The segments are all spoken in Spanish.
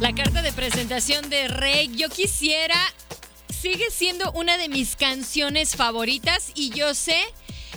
La carta de presentación de Rey, yo quisiera, sigue siendo una de mis canciones favoritas y yo sé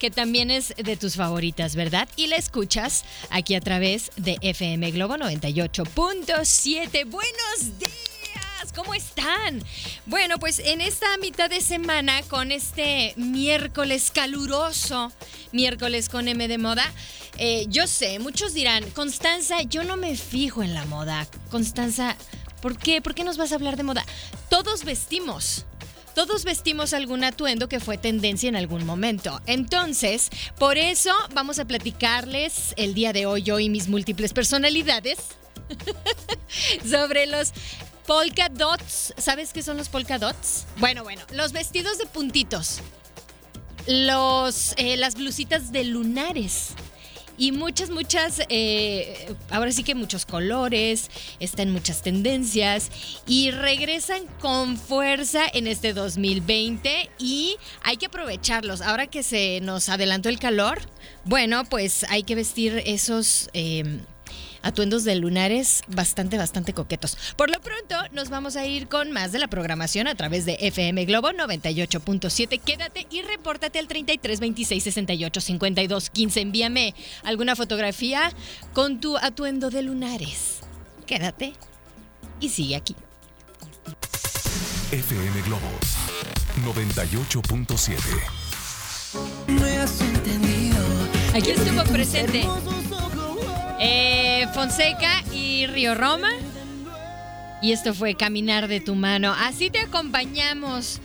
que también es de tus favoritas, ¿verdad? Y la escuchas aquí a través de FM Globo 98.7. Buenos días, ¿cómo están? Bueno, pues en esta mitad de semana, con este miércoles caluroso, miércoles con M de moda, eh, yo sé, muchos dirán, Constanza, yo no me fijo en la moda. Constanza, ¿por qué? ¿Por qué nos vas a hablar de moda? Todos vestimos. Todos vestimos algún atuendo que fue tendencia en algún momento. Entonces, por eso vamos a platicarles el día de hoy, yo y mis múltiples personalidades, sobre los polka dots. ¿Sabes qué son los polka dots? Bueno, bueno, los vestidos de puntitos. Los, eh, las blusitas de lunares y muchas, muchas, eh, ahora sí que muchos colores, están muchas tendencias y regresan con fuerza en este 2020 y hay que aprovecharlos. Ahora que se nos adelantó el calor, bueno, pues hay que vestir esos... Eh, atuendos de lunares bastante, bastante coquetos. Por lo pronto, nos vamos a ir con más de la programación a través de FM Globo 98.7. Quédate y repórtate al 33 26 68 52 15. Envíame alguna fotografía con tu atuendo de lunares. Quédate y sigue aquí. FM Globo 98.7. Aquí estuvo presente eh, Fonseca y Río Roma. Y esto fue Caminar de tu mano. Así te acompañamos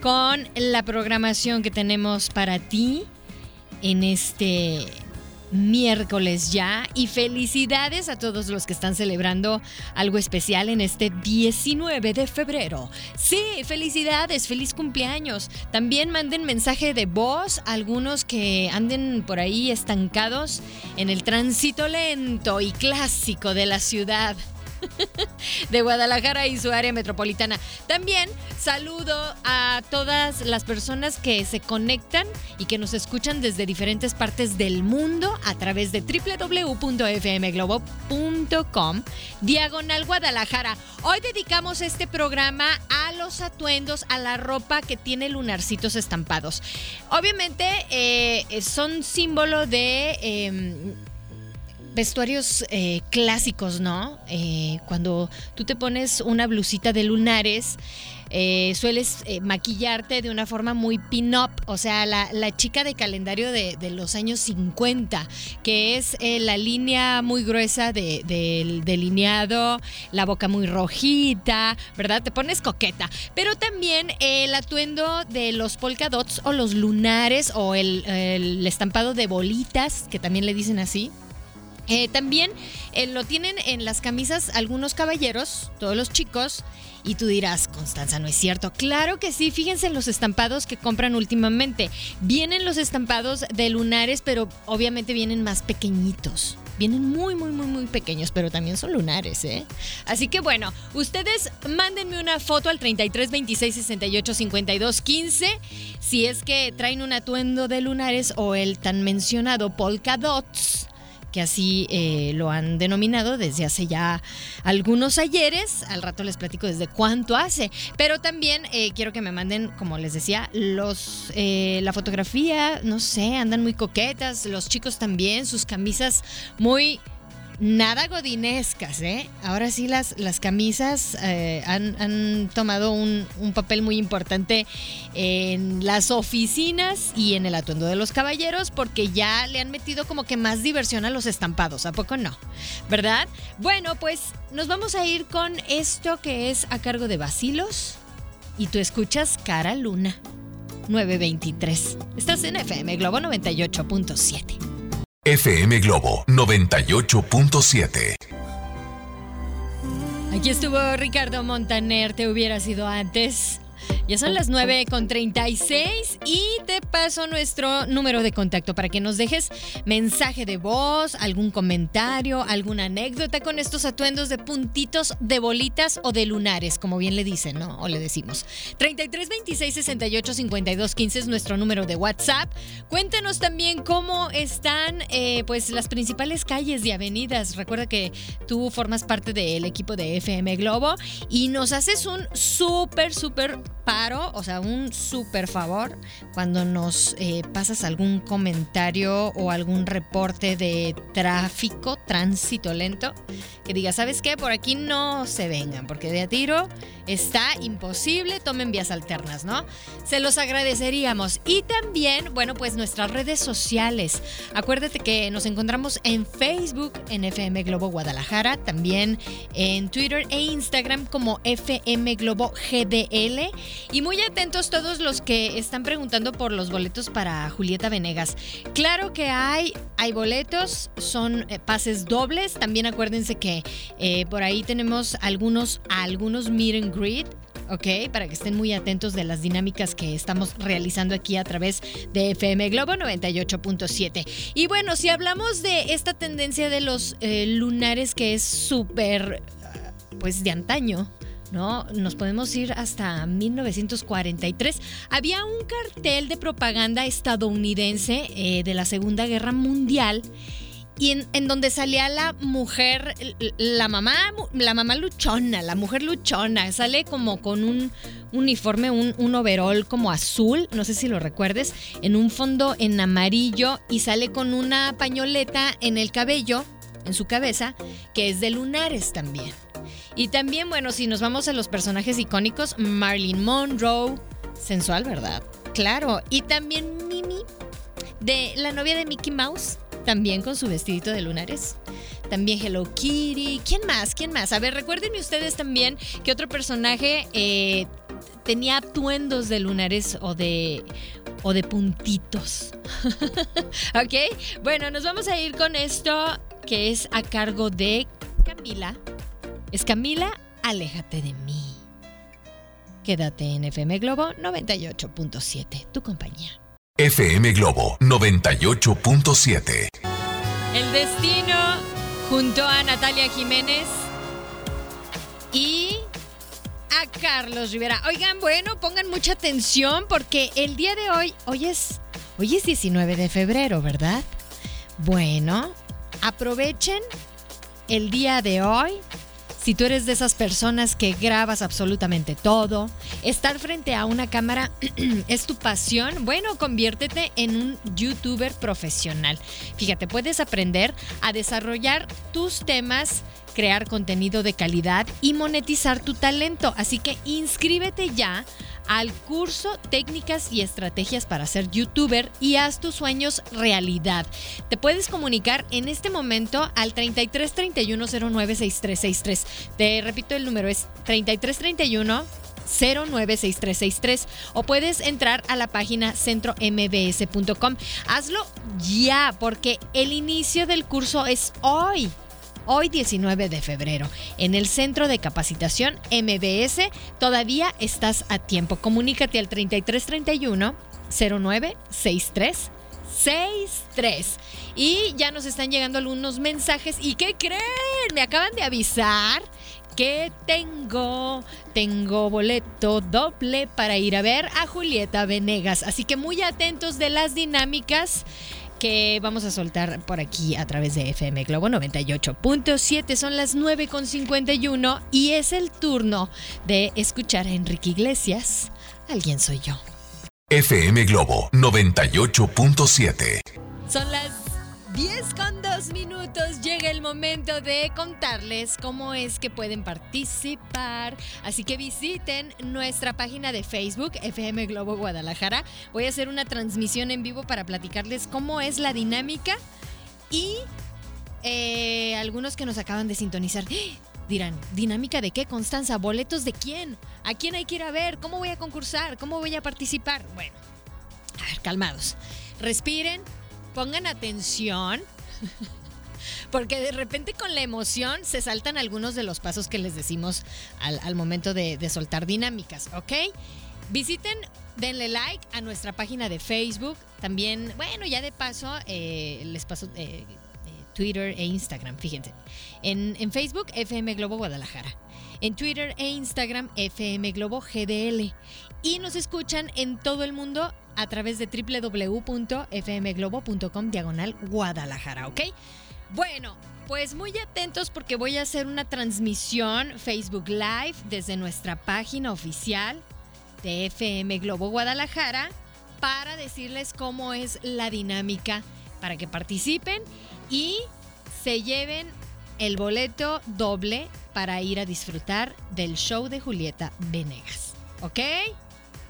con la programación que tenemos para ti en este miércoles ya y felicidades a todos los que están celebrando algo especial en este 19 de febrero. Sí, felicidades, feliz cumpleaños. También manden mensaje de voz a algunos que anden por ahí estancados en el tránsito lento y clásico de la ciudad de Guadalajara y su área metropolitana. También saludo a todas las personas que se conectan y que nos escuchan desde diferentes partes del mundo a través de www.fmglobo.com diagonal Guadalajara. Hoy dedicamos este programa a los atuendos, a la ropa que tiene lunarcitos estampados. Obviamente eh, son símbolo de... Eh, vestuarios eh, clásicos, ¿no? Eh, cuando tú te pones una blusita de lunares, eh, sueles maquillarte de una forma muy pin-up, o sea, la, chica de calendario de, los años 50, que es la línea muy gruesa de, del delineado, la boca muy rojita, ¿verdad? Te pones coqueta. Pero también el atuendo de los polka dots o los lunares o el, el estampado de bolitas, que también le dicen así. Eh, también eh, lo tienen en las camisas algunos caballeros, todos los chicos, y tú dirás, Constanza, no es cierto. Claro que sí, fíjense en los estampados que compran últimamente. Vienen los estampados de lunares, pero obviamente vienen más pequeñitos. Vienen muy, muy, muy, muy pequeños, pero también son lunares, ¿eh? Así que bueno, ustedes mándenme una foto al 33 26 68 52 15 si es que traen un atuendo de lunares o el tan mencionado polka dots que así eh, lo han denominado desde hace ya algunos ayeres. Al rato les platico desde cuánto hace. Pero también eh, quiero que me manden, como les decía, los eh, la fotografía, no sé, andan muy coquetas, los chicos también, sus camisas muy nada godinescas, ¿eh? Ahora sí las, las camisas eh, han, tomado un, papel muy importante en las oficinas y en el atuendo de los caballeros porque ya le han metido como que más diversión a los estampados, ¿a poco no? ¿Verdad? Bueno, pues nos vamos a ir con esto que es a cargo de Basilos y tú escuchas Cara Luna 923. Estás en FM Globo 98.7. FM Globo 98.7. Aquí estuvo Ricardo Montaner, te hubiera sido antes. Ya son las 9 con 36 y te paso nuestro número de contacto para que nos dejes mensaje de voz, algún comentario, alguna anécdota con estos atuendos de puntitos, de bolitas o de lunares, como bien le dicen, ¿no? O le decimos. 33 26 68 52 15 es nuestro número de WhatsApp. Cuéntanos también cómo están eh, pues las principales calles y avenidas. Recuerda que tú formas parte del equipo de FM Globo y nos haces un súper, súper o sea, un súper favor cuando nos eh, pasas algún comentario o algún reporte de tráfico, tránsito lento, que diga, ¿sabes qué? Por aquí no se vengan, porque de a tiro está imposible, tomen vías alternas, ¿no? Se los agradeceríamos. Y también, bueno, pues nuestras redes sociales. Acuérdate que nos encontramos en Facebook, en FM Globo Guadalajara, también en Twitter e Instagram como FM Globo GDL. Y muy atentos todos los que están preguntando por los boletos para Julieta Venegas. Claro que hay, hay boletos, son eh, pases dobles. También acuérdense que eh, por ahí tenemos algunos, algunos meet and greet. ¿ok? Para que estén muy atentos de las dinámicas que estamos realizando aquí a través de FM Globo 98.7. Y bueno, si hablamos de esta tendencia de los eh, lunares que es súper, pues de antaño, ¿no? Nos podemos ir hasta 1943. Había un cartel de propaganda estadounidense eh, de la Segunda Guerra Mundial y en, donde salía la mujer, la mamá, la mamá luchona, la mujer luchona, sale como con un uniforme, un, un como azul, no sé si lo recuerdes, en un fondo en amarillo y sale con una pañoleta en el cabello, en su cabeza, que es de lunares también. Y también, bueno, si nos vamos a los personajes icónicos, Marilyn Monroe, sensual, ¿verdad? Claro. Y también Mimi, de la novia de Mickey Mouse, también con su vestidito de lunares. También Hello Kitty. ¿Quién más? ¿Quién más? A ver, recuérdenme ustedes también que otro personaje eh, tenía atuendos de lunares o de, o de puntitos. ¿Ok? Bueno, nos vamos a ir con esto que es a cargo de Camila es Camila, aléjate de mí. Quédate en FM Globo 98.7, tu compañía. FM Globo 98.7. El destino junto a Natalia Jiménez y a Carlos Rivera. Oigan, bueno, pongan mucha atención porque el día de hoy, hoy es, hoy es 19 de febrero, ¿verdad? Bueno, aprovechen el día de hoy si tú eres de esas personas que grabas absolutamente todo, estar frente a una cámara es tu pasión, bueno, conviértete en un youtuber profesional. Fíjate, puedes aprender a desarrollar tus temas crear contenido de calidad y monetizar tu talento. Así que inscríbete ya al curso Técnicas y Estrategias para ser youtuber y haz tus sueños realidad. Te puedes comunicar en este momento al 33 31 09 6363. Te repito, el número es 33 31 096363 o puedes entrar a la página centrombs.com. Hazlo ya porque el inicio del curso es hoy hoy 19 de febrero. En el Centro de Capacitación MBS todavía estás a tiempo. Comunícate al 3331 0963 63. Y ya nos están llegando algunos mensajes. ¿Y qué creen? Me acaban de avisar que tengo, tengo boleto doble para ir a ver a Julieta Venegas. Así que muy atentos de las dinámicas que vamos a soltar por aquí a través de FM Globo 98.7. Son las 9.51 y es el turno de escuchar a Enrique Iglesias. Alguien soy yo. FM Globo 98.7. Son las 10 con 2 minutos. Llega el momento de contarles cómo es que pueden participar. Así que visiten nuestra página de Facebook, FM Globo Guadalajara. Voy a hacer una transmisión en vivo para platicarles cómo es la dinámica y eh, algunos que nos acaban de sintonizar. Dirán, ¿dinámica de qué, Constanza? ¿Boletos de quién? ¿A quién hay que ir a ver? ¿Cómo voy a concursar? ¿Cómo voy a participar? Bueno, a ver, calmados. Respiren, pongan atención. Porque de repente con la emoción se saltan algunos de los pasos que les decimos al, momento de, soltar dinámicas, ¿ok? Visiten, denle like a nuestra página de Facebook. También, bueno, ya de paso, eh, les paso eh, eh, Twitter e Instagram, fíjense. En, en Facebook, FM Globo Guadalajara. En Twitter e Instagram, FM Globo GDL. Y nos escuchan en todo el mundo a través de www.fmglobo.com diagonal Guadalajara, ¿ok? Bueno, pues muy atentos porque voy a hacer una transmisión Facebook Live desde nuestra página oficial de FM Globo Guadalajara para decirles cómo es la dinámica para que participen y se lleven el boleto doble para ir a disfrutar del show de Julieta Venegas. ¿Ok?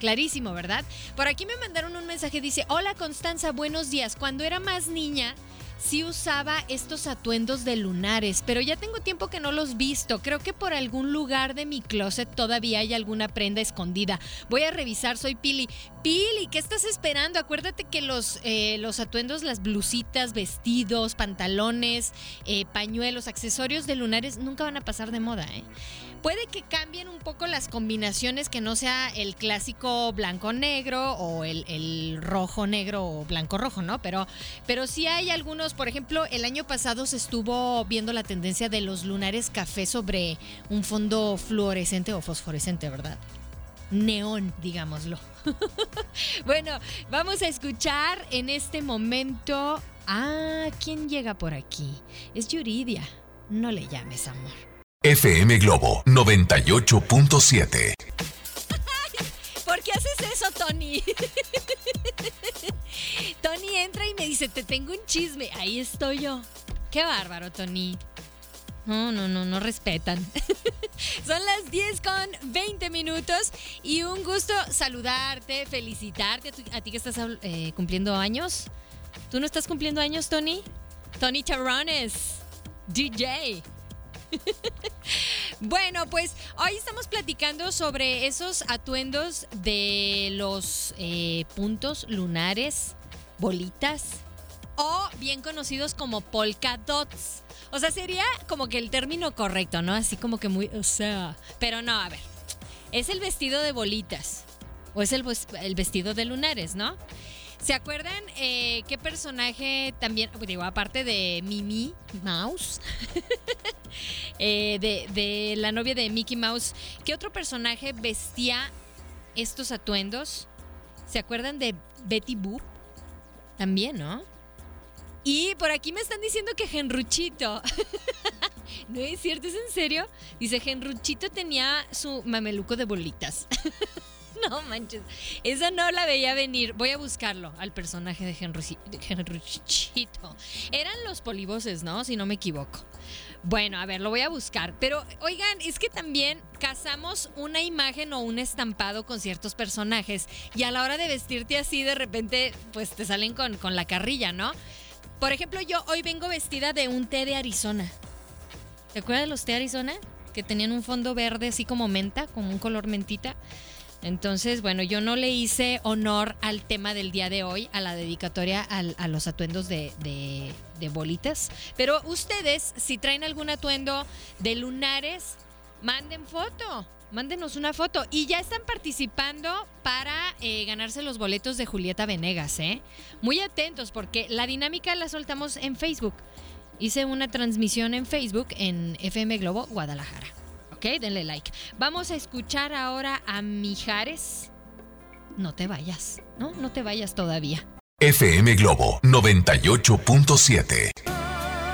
Clarísimo, ¿verdad? Por aquí me mandaron un mensaje, dice, hola Constanza, buenos días. Cuando era más niña, sí usaba estos atuendos de lunares, pero ya tengo tiempo que no los visto. Creo que por algún lugar de mi closet todavía hay alguna prenda escondida. Voy a revisar, soy Pili. Pili, ¿qué estás esperando? Acuérdate que los, eh, los atuendos, las blusitas, vestidos, pantalones, eh, pañuelos, accesorios de lunares nunca van a pasar de moda, ¿eh? Puede que cambien un poco las combinaciones, que no sea el clásico blanco-negro o el, rojo-negro o blanco-rojo, ¿no? Pero, pero sí hay algunos, por ejemplo, el año pasado se estuvo viendo la tendencia de los lunares café sobre un fondo fluorescente o fosforescente, ¿verdad? Neón, digámoslo. bueno, vamos a escuchar en este momento a quién llega por aquí. Es Yuridia. No le llames amor. FM Globo 98.7. ¿Por qué haces eso, Tony? Tony entra y me dice, te tengo un chisme. Ahí estoy yo. Qué bárbaro, Tony. No, no, no, no respetan. Son las 10 con 20 minutos y un gusto saludarte, felicitarte a, ti que estás eh, cumpliendo años. ¿Tú no estás cumpliendo años, Tony? Tony Charrones, DJ. bueno, pues hoy estamos platicando sobre esos atuendos de los eh, puntos lunares, bolitas o bien conocidos como polka dots. O sea, sería como que el término correcto, ¿no? Así como que muy, o sea, pero no, a ver, es el vestido de bolitas o es el, el vestido de lunares, ¿no? ¿Se acuerdan eh, qué personaje también, digo, aparte de Mimi Mouse, eh, de, la novia de Mickey Mouse, qué otro personaje vestía estos atuendos? ¿Se acuerdan de Betty Boop? También, ¿no? Y por aquí me están diciendo que Genruchito. ¿No es cierto? ¿Es en serio? Dice, Genruchito tenía su mameluco de bolitas. no manches. Esa no la veía venir. Voy a buscarlo al personaje de Henruchito. Eran los polivoces, ¿no? Si no me equivoco. Bueno, a ver, lo voy a buscar. Pero, oigan, es que también casamos una imagen o un estampado con ciertos personajes. Y a la hora de vestirte así, de repente, pues te salen con, con la carrilla, ¿no? Por ejemplo, yo hoy vengo vestida de un té de Arizona. ¿Te acuerdas de los té de Arizona? Que tenían un fondo verde así como menta, como un color mentita. Entonces, bueno, yo no le hice honor al tema del día de hoy, a la dedicatoria a los atuendos de, de, bolitas. Pero ustedes, si traen algún atuendo de lunares, manden foto. Mándenos una foto. Y ya están participando para eh, ganarse los boletos de Julieta Venegas, ¿eh? Muy atentos porque la dinámica la soltamos en Facebook. Hice una transmisión en Facebook en FM Globo Guadalajara. Ok, denle like. Vamos a escuchar ahora a Mijares. No te vayas, ¿no? No te vayas todavía. FM Globo 98.7.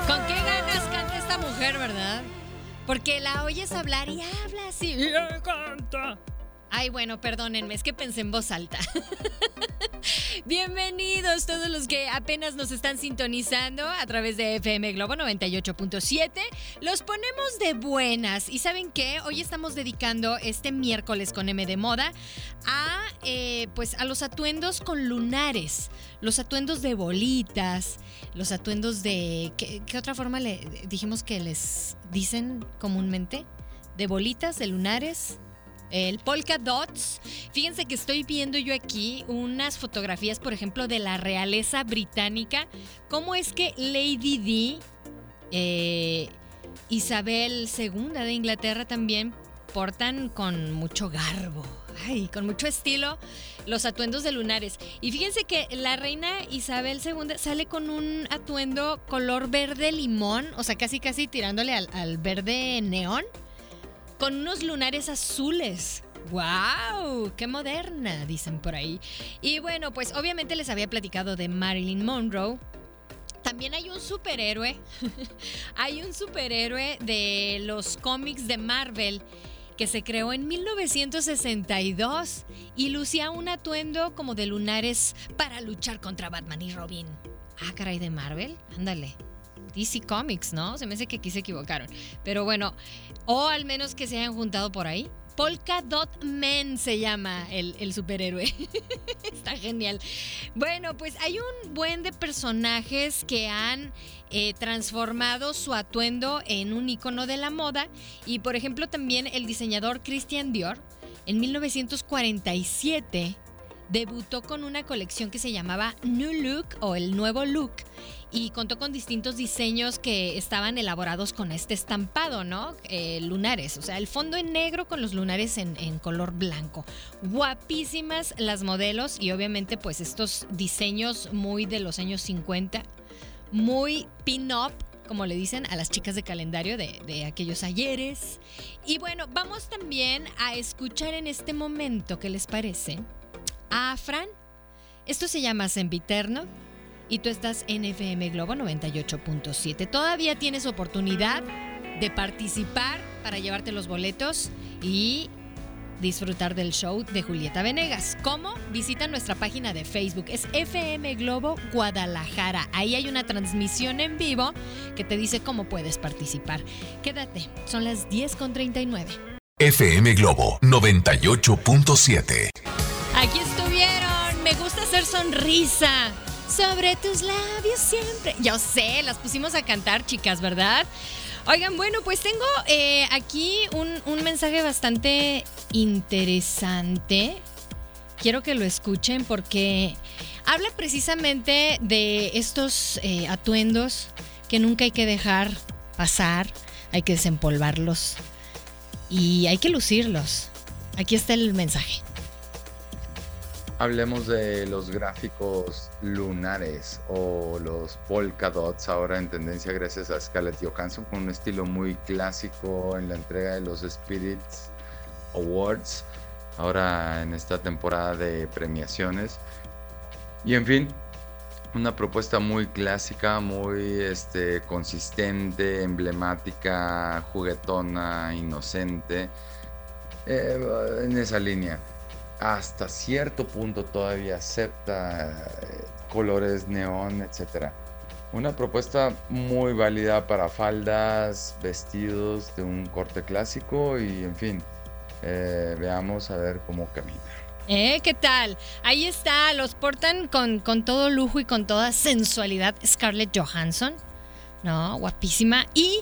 ¿Con qué ganas canta esta mujer, verdad? Porque la oyes hablar y habla así. Y canta. Ay, bueno, perdónenme, es que pensé en voz alta. Bienvenidos todos los que apenas nos están sintonizando a través de FM Globo 98.7. Los ponemos de buenas. ¿Y saben qué? Hoy estamos dedicando este miércoles con M de Moda a, eh, pues, a los atuendos con lunares. Los atuendos de bolitas, los atuendos de... ¿Qué, qué otra forma le dijimos que les dicen comúnmente? De bolitas, de lunares el polka dots. Fíjense que estoy viendo yo aquí unas fotografías, por ejemplo, de la realeza británica. ¿Cómo es que Lady D, eh, Isabel II de Inglaterra también portan con mucho garbo? Ay, con mucho estilo los atuendos de lunares. Y fíjense que la reina Isabel II sale con un atuendo color verde limón, o sea, casi casi tirándole al, al verde neón con unos lunares azules. ¡Wow! ¡Qué moderna! Dicen por ahí. Y bueno, pues obviamente les había platicado de Marilyn Monroe. También hay un superhéroe. hay un superhéroe de los cómics de Marvel que se creó en 1962 y lucía un atuendo como de lunares para luchar contra Batman y Robin. Ah, caray, de Marvel. Ándale. DC Comics, ¿no? Se me hace que aquí se equivocaron. Pero bueno, o al menos que se hayan juntado por ahí. Polka Dot Man se llama el, superhéroe. Está genial. Bueno, pues hay un buen de personajes que han eh, transformado su atuendo en un icono de la moda. Y por ejemplo, también el diseñador Christian Dior en 1947 debutó con una colección que se llamaba New Look o el nuevo look y contó con distintos diseños que estaban elaborados con este estampado, ¿no? Eh, lunares, o sea, el fondo en negro con los lunares en, color blanco. Guapísimas las modelos y obviamente pues estos diseños muy de los años 50, muy pin-up como le dicen a las chicas de calendario de, de, aquellos ayeres. Y bueno, vamos también a escuchar en este momento, ¿qué les parece? A Fran. Esto se llama Sempiterno y tú estás en FM Globo 98.7. Todavía tienes oportunidad de participar para llevarte los boletos y disfrutar del show de Julieta Venegas. ¿Cómo? Visita nuestra página de Facebook, es FM Globo Guadalajara. Ahí hay una transmisión en vivo que te dice cómo puedes participar. Quédate, son las 10.39. FM Globo 98.7. Aquí estuvieron, me gusta hacer sonrisa sobre tus labios siempre. Yo sé, las pusimos a cantar, chicas, ¿verdad? Oigan, bueno, pues tengo eh, aquí un, mensaje bastante interesante. Quiero que lo escuchen porque habla precisamente de estos eh, atuendos que nunca hay que dejar pasar, hay que desempolvarlos y hay que lucirlos. Aquí está el mensaje. Hablemos de los gráficos lunares o los polka dots, ahora en tendencia gracias a Scarlett Johansson, con un estilo muy clásico en la entrega de los Spirits Awards, ahora en esta temporada de premiaciones. Y en fin, una propuesta muy clásica, muy este, consistente, emblemática, juguetona, inocente, eh, en esa línea hasta cierto punto todavía acepta eh, colores neón, etc. Una propuesta muy válida para faldas, vestidos de un corte clásico y en fin, eh, veamos a ver cómo camina. ¿Eh? ¿Qué tal? Ahí está, los portan con, con todo lujo y con toda sensualidad Scarlett Johansson. No, guapísima. Y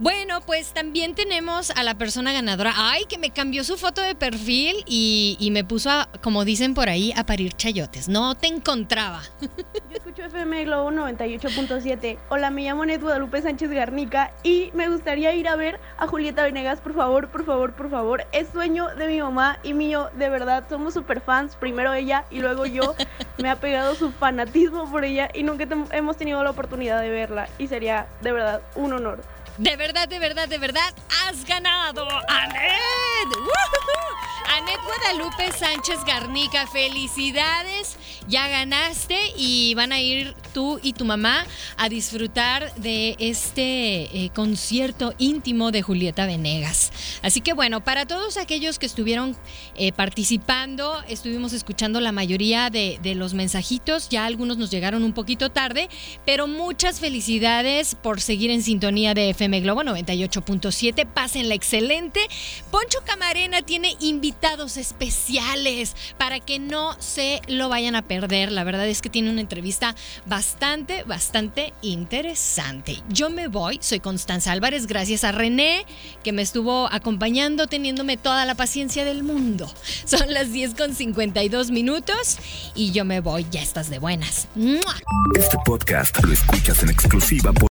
bueno, pues también tenemos a la persona ganadora. Ay, que me cambió su foto de perfil y, me puso, a, como dicen por ahí, a parir chayotes. No te encontraba. Yo escucho FM Globo 98.7. Hola, me llamo Net Guadalupe Sánchez Garnica y me gustaría ir a ver a Julieta Venegas, por favor, por favor, por favor. Es sueño de mi mamá y mío, de verdad. Somos super fans. Primero ella y luego yo. me ha pegado su fanatismo por ella y nunca hemos tenido la oportunidad de verla. Y sería de verdad un honor. De verdad, de verdad, de verdad, has ganado, Anet. Anet Guadalupe Sánchez Garnica, felicidades, ya ganaste y van a ir tú y tu mamá a disfrutar de este eh, concierto íntimo de Julieta Venegas. Así que bueno, para todos aquellos que estuvieron eh, participando, estuvimos escuchando la mayoría de, de los mensajitos, ya algunos nos llegaron un poquito tarde, pero muchas felicidades por seguir en sintonía de FM Globo 98.7, pásenla excelente. Poncho Camarena tiene invitados especiales para que no se lo vayan a perder. La verdad es que tiene una entrevista bastante, bastante interesante. Yo me voy, soy Constanza Álvarez, gracias a René que me estuvo acompañando, teniéndome toda la paciencia del mundo. Son las 10 con 52 minutos y yo me voy, ya estás de buenas. Este podcast lo escuchas en exclusiva por